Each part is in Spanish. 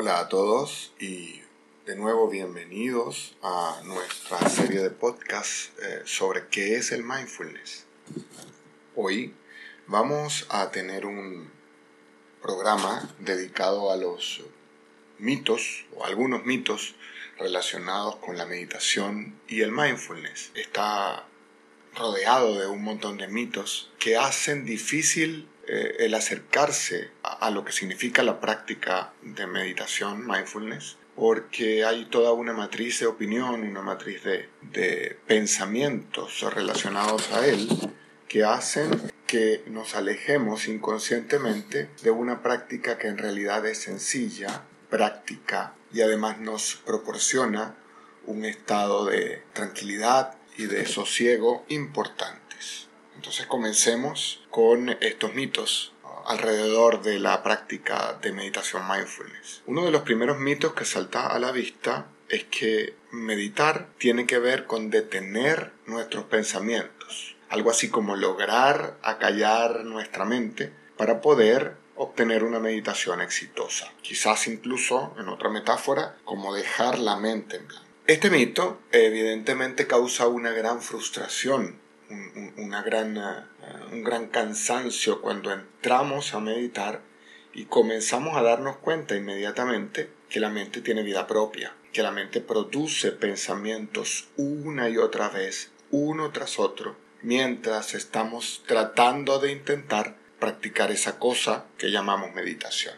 Hola a todos y de nuevo bienvenidos a nuestra serie de podcast eh, sobre qué es el mindfulness. Hoy vamos a tener un programa dedicado a los mitos o algunos mitos relacionados con la meditación y el mindfulness. Está rodeado de un montón de mitos que hacen difícil eh, el acercarse a, lo que significa la práctica de meditación, mindfulness, porque hay toda una matriz de opinión, una matriz de, de pensamientos relacionados a él que hacen que nos alejemos inconscientemente de una práctica que en realidad es sencilla, práctica y además nos proporciona un estado de tranquilidad y de sosiego importante. Entonces comencemos con estos mitos alrededor de la práctica de meditación mindfulness. Uno de los primeros mitos que salta a la vista es que meditar tiene que ver con detener nuestros pensamientos, algo así como lograr acallar nuestra mente para poder obtener una meditación exitosa. Quizás incluso, en otra metáfora, como dejar la mente en blanco. Este mito evidentemente causa una gran frustración una gran, eh, un gran cansancio cuando entramos a meditar y comenzamos a darnos cuenta inmediatamente que la mente tiene vida propia, que la mente produce pensamientos una y otra vez, uno tras otro, mientras estamos tratando de intentar practicar esa cosa que llamamos meditación.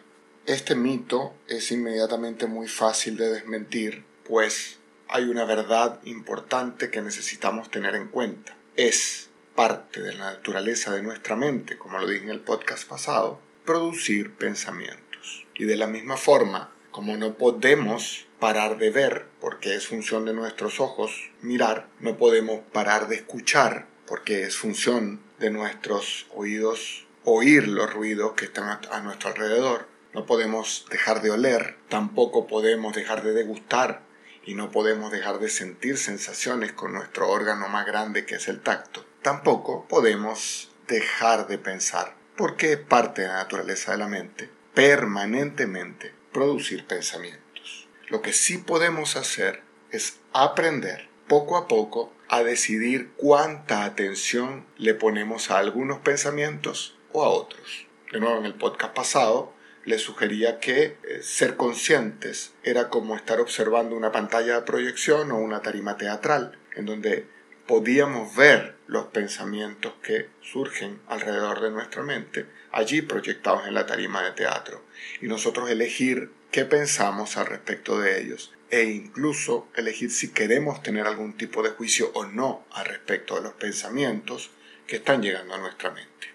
Este mito es inmediatamente muy fácil de desmentir, pues hay una verdad importante que necesitamos tener en cuenta es parte de la naturaleza de nuestra mente, como lo dije en el podcast pasado, producir pensamientos. Y de la misma forma, como no podemos parar de ver, porque es función de nuestros ojos mirar, no podemos parar de escuchar, porque es función de nuestros oídos oír los ruidos que están a nuestro alrededor, no podemos dejar de oler, tampoco podemos dejar de degustar y no podemos dejar de sentir sensaciones con nuestro órgano más grande que es el tacto. Tampoco podemos dejar de pensar, porque es parte de la naturaleza de la mente, permanentemente producir pensamientos. Lo que sí podemos hacer es aprender poco a poco a decidir cuánta atención le ponemos a algunos pensamientos o a otros. De nuevo, en el podcast pasado le sugería que eh, ser conscientes era como estar observando una pantalla de proyección o una tarima teatral, en donde podíamos ver los pensamientos que surgen alrededor de nuestra mente, allí proyectados en la tarima de teatro, y nosotros elegir qué pensamos al respecto de ellos, e incluso elegir si queremos tener algún tipo de juicio o no al respecto de los pensamientos que están llegando a nuestra mente.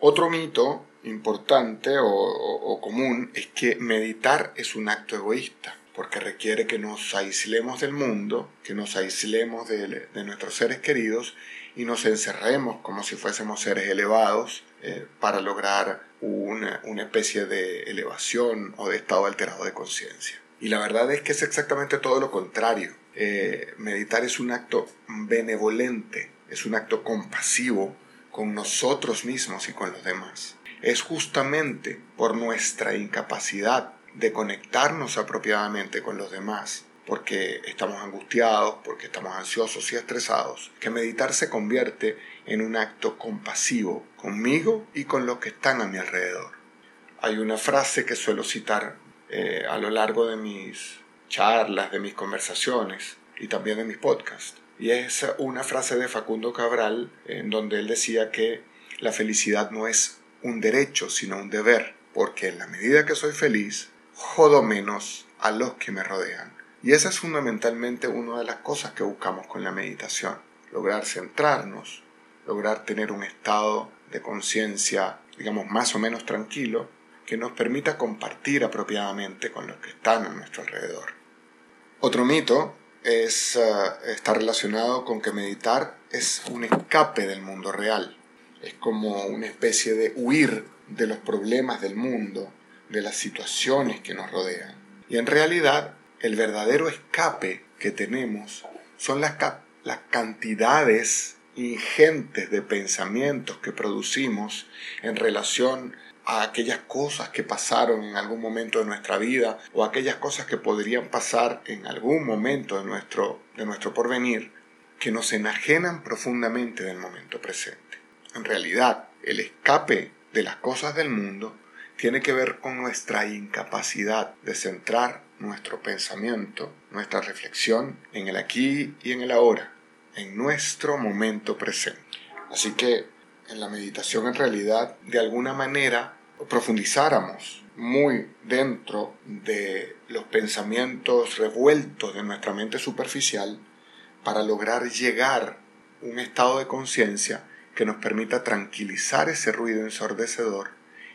Otro mito importante o, común es que meditar es un acto egoísta, porque requiere que nos aislemos del mundo, que nos aislemos de, nuestros seres queridos y nos encerremos como si fuésemos seres elevados eh, para lograr una, especie de elevación o de estado alterado de conciencia. Y la verdad es que es exactamente todo lo contrario. Eh, meditar es un acto benevolente, es un acto compasivo con nosotros mismos y con los demás es justamente por nuestra incapacidad de conectarnos apropiadamente con los demás, porque estamos angustiados, porque estamos ansiosos y estresados, que meditar se convierte en un acto compasivo conmigo y con los que están a mi alrededor. Hay una frase que suelo citar eh, a lo largo de mis charlas, de mis conversaciones y también de mis podcasts. Y es una frase de Facundo Cabral en donde él decía que la felicidad no es un derecho, sino un deber, porque en la medida que soy feliz, jodo menos a los que me rodean. Y esa es fundamentalmente una de las cosas que buscamos con la meditación, lograr centrarnos, lograr tener un estado de conciencia, digamos, más o menos tranquilo, que nos permita compartir apropiadamente con los que están a nuestro alrededor. Otro mito es, eh, está relacionado con que meditar es un escape del mundo real es como una especie de huir de los problemas del mundo, de las situaciones que nos rodean. Y en realidad el verdadero escape que tenemos son las, las cantidades ingentes de pensamientos que producimos en relación a aquellas cosas que pasaron en algún momento de nuestra vida o aquellas cosas que podrían pasar en algún momento de nuestro, de nuestro porvenir que nos enajenan profundamente del momento presente. En realidad, el escape de las cosas del mundo tiene que ver con nuestra incapacidad de centrar nuestro pensamiento, nuestra reflexión en el aquí y en el ahora, en nuestro momento presente. Así que en la meditación en realidad de alguna manera profundizáramos muy dentro de los pensamientos revueltos de nuestra mente superficial para lograr llegar a un estado de conciencia que nos permita tranquilizar ese ruido ensordecedor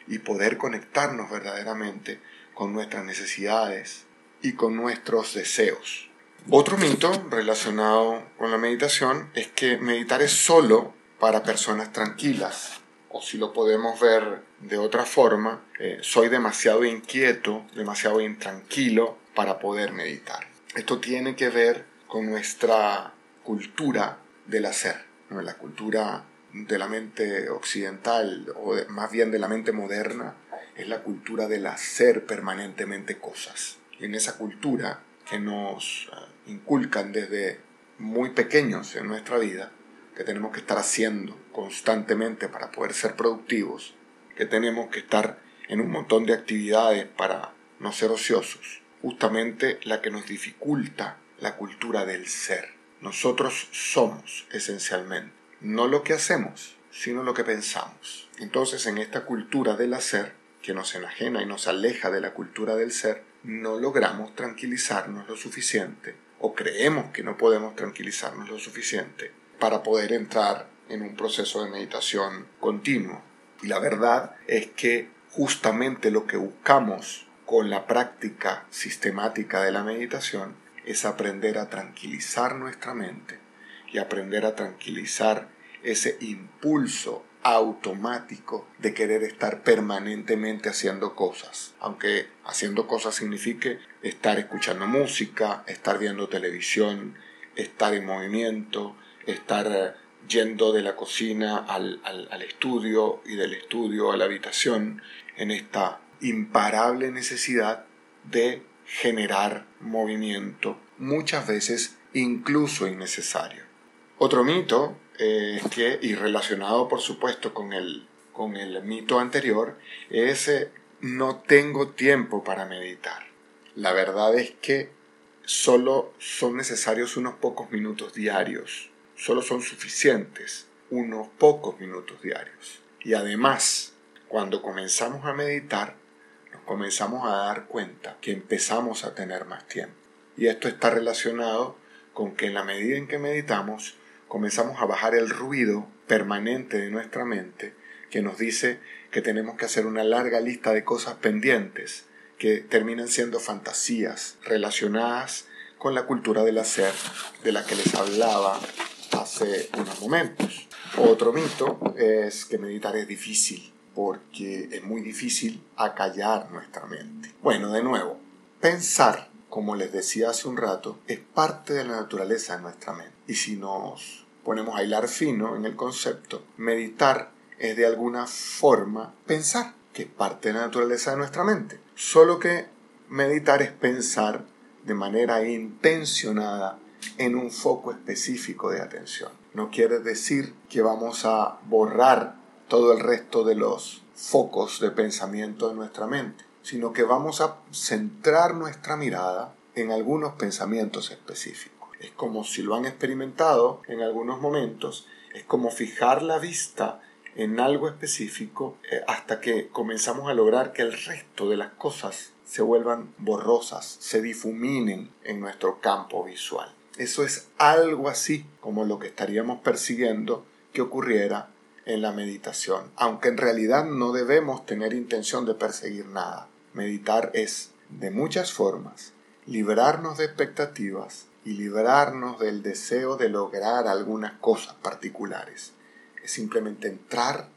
y poder conectarnos verdaderamente con nuestras necesidades y con nuestros deseos. Otro mito relacionado con la meditación es que meditar es solo para personas tranquilas. O si lo podemos ver de otra forma, eh, soy demasiado inquieto, demasiado intranquilo para poder meditar. Esto tiene que ver con nuestra cultura del hacer, la cultura de la mente occidental, o más bien de la mente moderna, es la cultura del hacer permanentemente cosas. Y en esa cultura que nos eh, inculcan desde muy pequeños en nuestra vida, que tenemos que estar haciendo constantemente para poder ser productivos, que tenemos que estar en un montón de actividades para no ser ociosos, justamente la que nos dificulta la cultura del ser. Nosotros somos esencialmente, no lo que hacemos, sino lo que pensamos. Entonces en esta cultura del hacer, que nos enajena y nos aleja de la cultura del ser, no logramos tranquilizarnos lo suficiente, o creemos que no podemos tranquilizarnos lo suficiente para poder entrar en un proceso de meditación continuo. Y la verdad es que justamente lo que buscamos con la práctica sistemática de la meditación es aprender a tranquilizar nuestra mente y aprender a tranquilizar ese impulso automático de querer estar permanentemente haciendo cosas. Aunque haciendo cosas signifique estar escuchando música, estar viendo televisión, estar en movimiento, estar eh, yendo de la cocina al, al, estudio y del estudio a la habitación en esta imparable necesidad de generar movimiento, muchas veces incluso innecesario. Otro mito es que, y relacionado por supuesto con el, con el mito anterior, es eh, no tengo tiempo para meditar. La verdad es que solo son necesarios unos pocos minutos diarios solo son suficientes unos pocos minutos diarios. Y además, cuando comenzamos a meditar, nos comenzamos a dar cuenta que empezamos a tener más tiempo. Y esto está relacionado con que en la medida en que meditamos, comenzamos a bajar el ruido permanente de nuestra mente que nos dice que tenemos que hacer una larga lista de cosas pendientes que terminan siendo fantasías relacionadas con la cultura del hacer de la que les hablaba hace unos momentos. Otro mito es que meditar es difícil, porque es muy difícil acallar nuestra mente. Bueno, de nuevo, pensar, como les decía hace un rato, es parte de la naturaleza de nuestra mente. Y si nos ponemos a hilar fino en el concepto, meditar es de alguna forma pensar, que es parte de la naturaleza de nuestra mente. Solo que meditar es pensar de manera intencionada en un foco específico de atención. No quiere decir que vamos a borrar todo el resto de los focos de pensamiento de nuestra mente, sino que vamos a centrar nuestra mirada en algunos pensamientos específicos. Es como si lo han experimentado en algunos momentos, es como fijar la vista en algo específico eh, hasta que comenzamos a lograr que el resto de las cosas se vuelvan borrosas, se difuminen en nuestro campo visual. Eso es algo así como lo que estaríamos persiguiendo que ocurriera en la meditación, aunque en realidad no debemos tener intención de perseguir nada. Meditar es, de muchas formas, librarnos de expectativas y librarnos del deseo de lograr algunas cosas particulares. Es simplemente entrar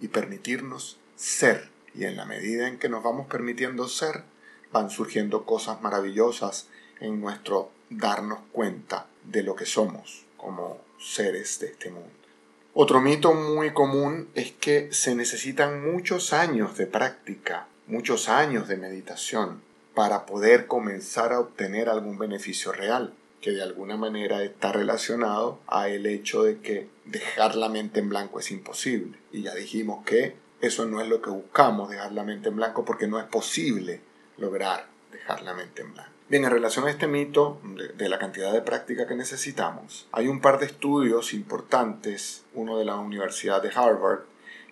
y permitirnos ser. Y en la medida en que nos vamos permitiendo ser, van surgiendo cosas maravillosas en nuestro darnos cuenta de lo que somos como seres de este mundo. Otro mito muy común es que se necesitan muchos años de práctica, muchos años de meditación para poder comenzar a obtener algún beneficio real, que de alguna manera está relacionado a el hecho de que dejar la mente en blanco es imposible. Y ya dijimos que eso no es lo que buscamos, dejar la mente en blanco, porque no es posible lograr dejar la mente en blanco. Bien, en relación a este mito de, la cantidad de práctica que necesitamos, hay un par de estudios importantes, uno de la Universidad de Harvard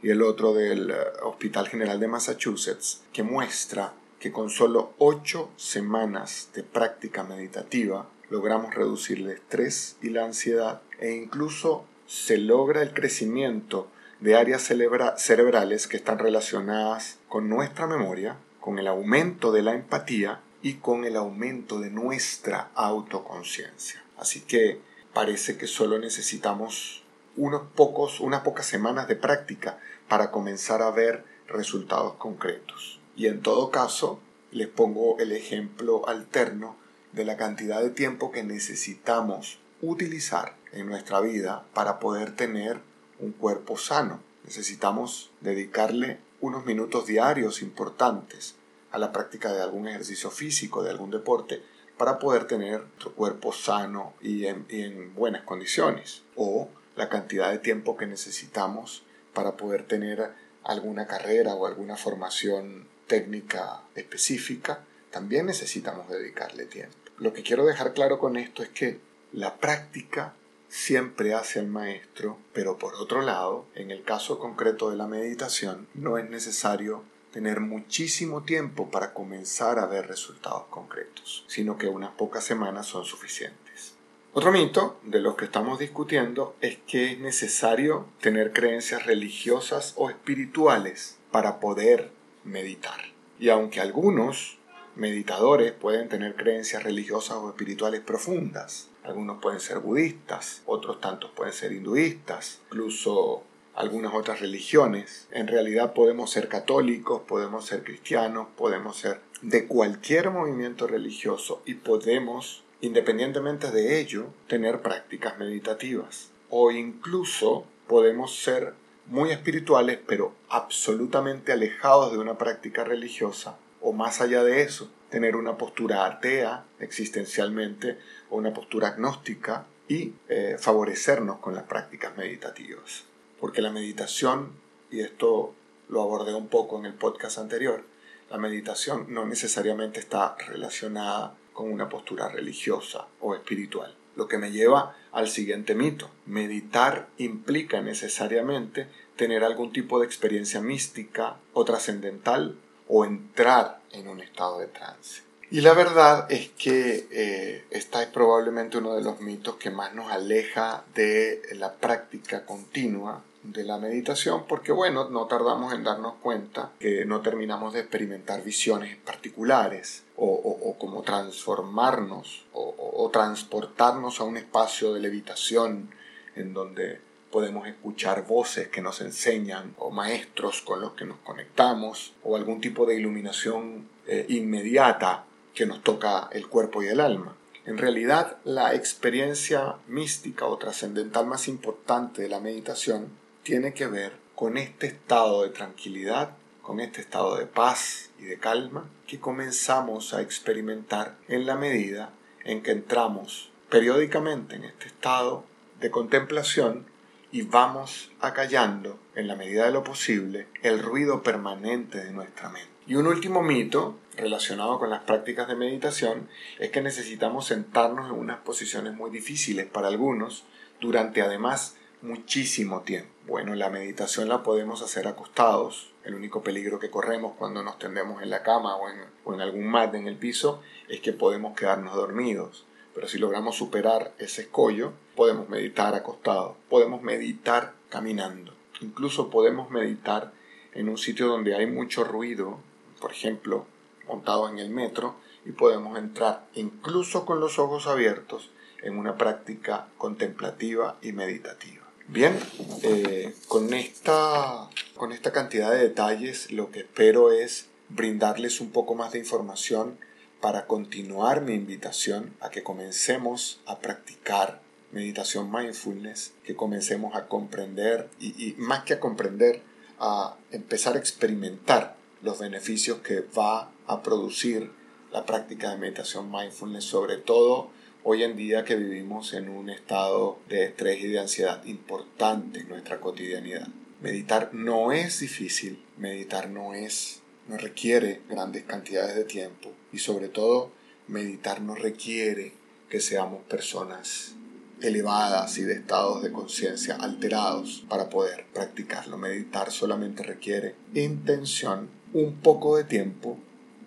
y el otro del eh, Hospital General de Massachusetts, que muestra que con solo 8 semanas de práctica meditativa logramos reducir el estrés y la ansiedad e incluso se logra el crecimiento de áreas cerebrales que están relacionadas con nuestra memoria, con el aumento de la empatía y con el aumento de nuestra autoconciencia. Así que parece que solo necesitamos unos pocos, unas pocas semanas de práctica para comenzar a ver resultados concretos. Y en todo caso, les pongo el ejemplo alterno de la cantidad de tiempo que necesitamos utilizar en nuestra vida para poder tener un cuerpo sano. Necesitamos dedicarle unos minutos diarios importantes a la práctica de algún ejercicio físico, de algún deporte, para poder tener nuestro cuerpo sano y en, buenas condiciones. O la cantidad de tiempo que necesitamos para poder tener alguna carrera o alguna formación técnica específica, también necesitamos dedicarle tiempo. Lo que quiero dejar claro con esto es que la práctica siempre hace al maestro, pero por otro lado, en el caso concreto de la meditación, no es necesario tener muchísimo tiempo para comenzar a ver resultados concretos, sino que unas pocas semanas son suficientes. Otro mito de los que estamos discutiendo es que es necesario tener creencias religiosas o espirituales para poder meditar. Y aunque algunos meditadores pueden tener creencias religiosas o espirituales profundas, algunos pueden ser budistas, otros tantos pueden ser hinduistas, incluso algunas otras religiones. En realidad podemos ser católicos, podemos ser cristianos, podemos ser de cualquier movimiento religioso y podemos, independientemente de ello, tener prácticas meditativas. O incluso podemos ser muy espirituales pero absolutamente alejados de una práctica religiosa o más allá de eso, tener una postura atea existencialmente o una postura agnóstica y eh, favorecernos con las prácticas meditativas porque la meditación, y esto lo abordé un poco en el podcast anterior, la meditación no necesariamente está relacionada con una postura religiosa o espiritual. Lo que me lleva al siguiente mito. Meditar implica necesariamente tener algún tipo de experiencia mística o trascendental o entrar en un estado de trance. Y la verdad es que eh, esta es probablemente uno de los mitos que más nos aleja de la práctica continua de la meditación porque bueno, no tardamos en darnos cuenta que no terminamos de experimentar visiones particulares o, o, como transformarnos o, o transportarnos a un espacio de levitación en donde podemos escuchar voces que nos enseñan o maestros con los que nos conectamos o algún tipo de iluminación eh, inmediata que nos toca el cuerpo y el alma. En realidad, la experiencia mística o trascendental más importante de la meditación tiene que ver con este estado de tranquilidad, con este estado de paz y de calma que comenzamos a experimentar en la medida en que entramos periódicamente en este estado de contemplación y vamos acallando, en la medida de lo posible, el ruido permanente de nuestra mente. Y un último mito relacionado con las prácticas de meditación es que necesitamos sentarnos en unas posiciones muy difíciles para algunos durante además muchísimo tiempo. Bueno, la meditación la podemos hacer acostados. El único peligro que corremos cuando nos tendemos en la cama o en, algún mat en el piso es que podemos quedarnos dormidos. Pero si logramos superar ese escollo, podemos meditar acostados, podemos meditar caminando, incluso podemos meditar en un sitio donde hay mucho ruido por ejemplo, montado en el metro, y podemos entrar incluso con los ojos abiertos en una práctica contemplativa y meditativa. Bien, eh, con, esta, con esta cantidad de detalles lo que espero es brindarles un poco más de información para continuar mi invitación a que comencemos a practicar meditación mindfulness, que comencemos a comprender y, más que a comprender, a empezar a experimentar los beneficios que va a producir la práctica de meditación mindfulness, sobre todo hoy en día que vivimos en un estado de estrés y de ansiedad importante en nuestra cotidianidad. Meditar no es difícil, meditar no es, no requiere grandes cantidades de tiempo y sobre todo meditar no requiere que seamos personas elevadas y de estados de conciencia alterados para poder practicarlo. Meditar solamente requiere intención, un poco de tiempo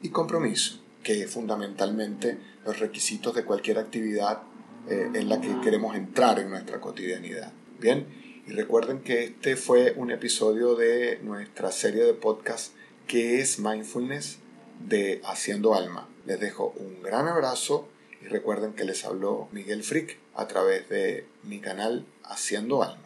y compromiso, que es fundamentalmente los requisitos de cualquier actividad eh, en la que queremos entrar en nuestra cotidianidad. Bien, y recuerden que este fue un episodio de nuestra serie de podcast que es Mindfulness de Haciendo Alma. Les dejo un gran abrazo y recuerden que les habló Miguel Frick a través de mi canal Haciendo Alma.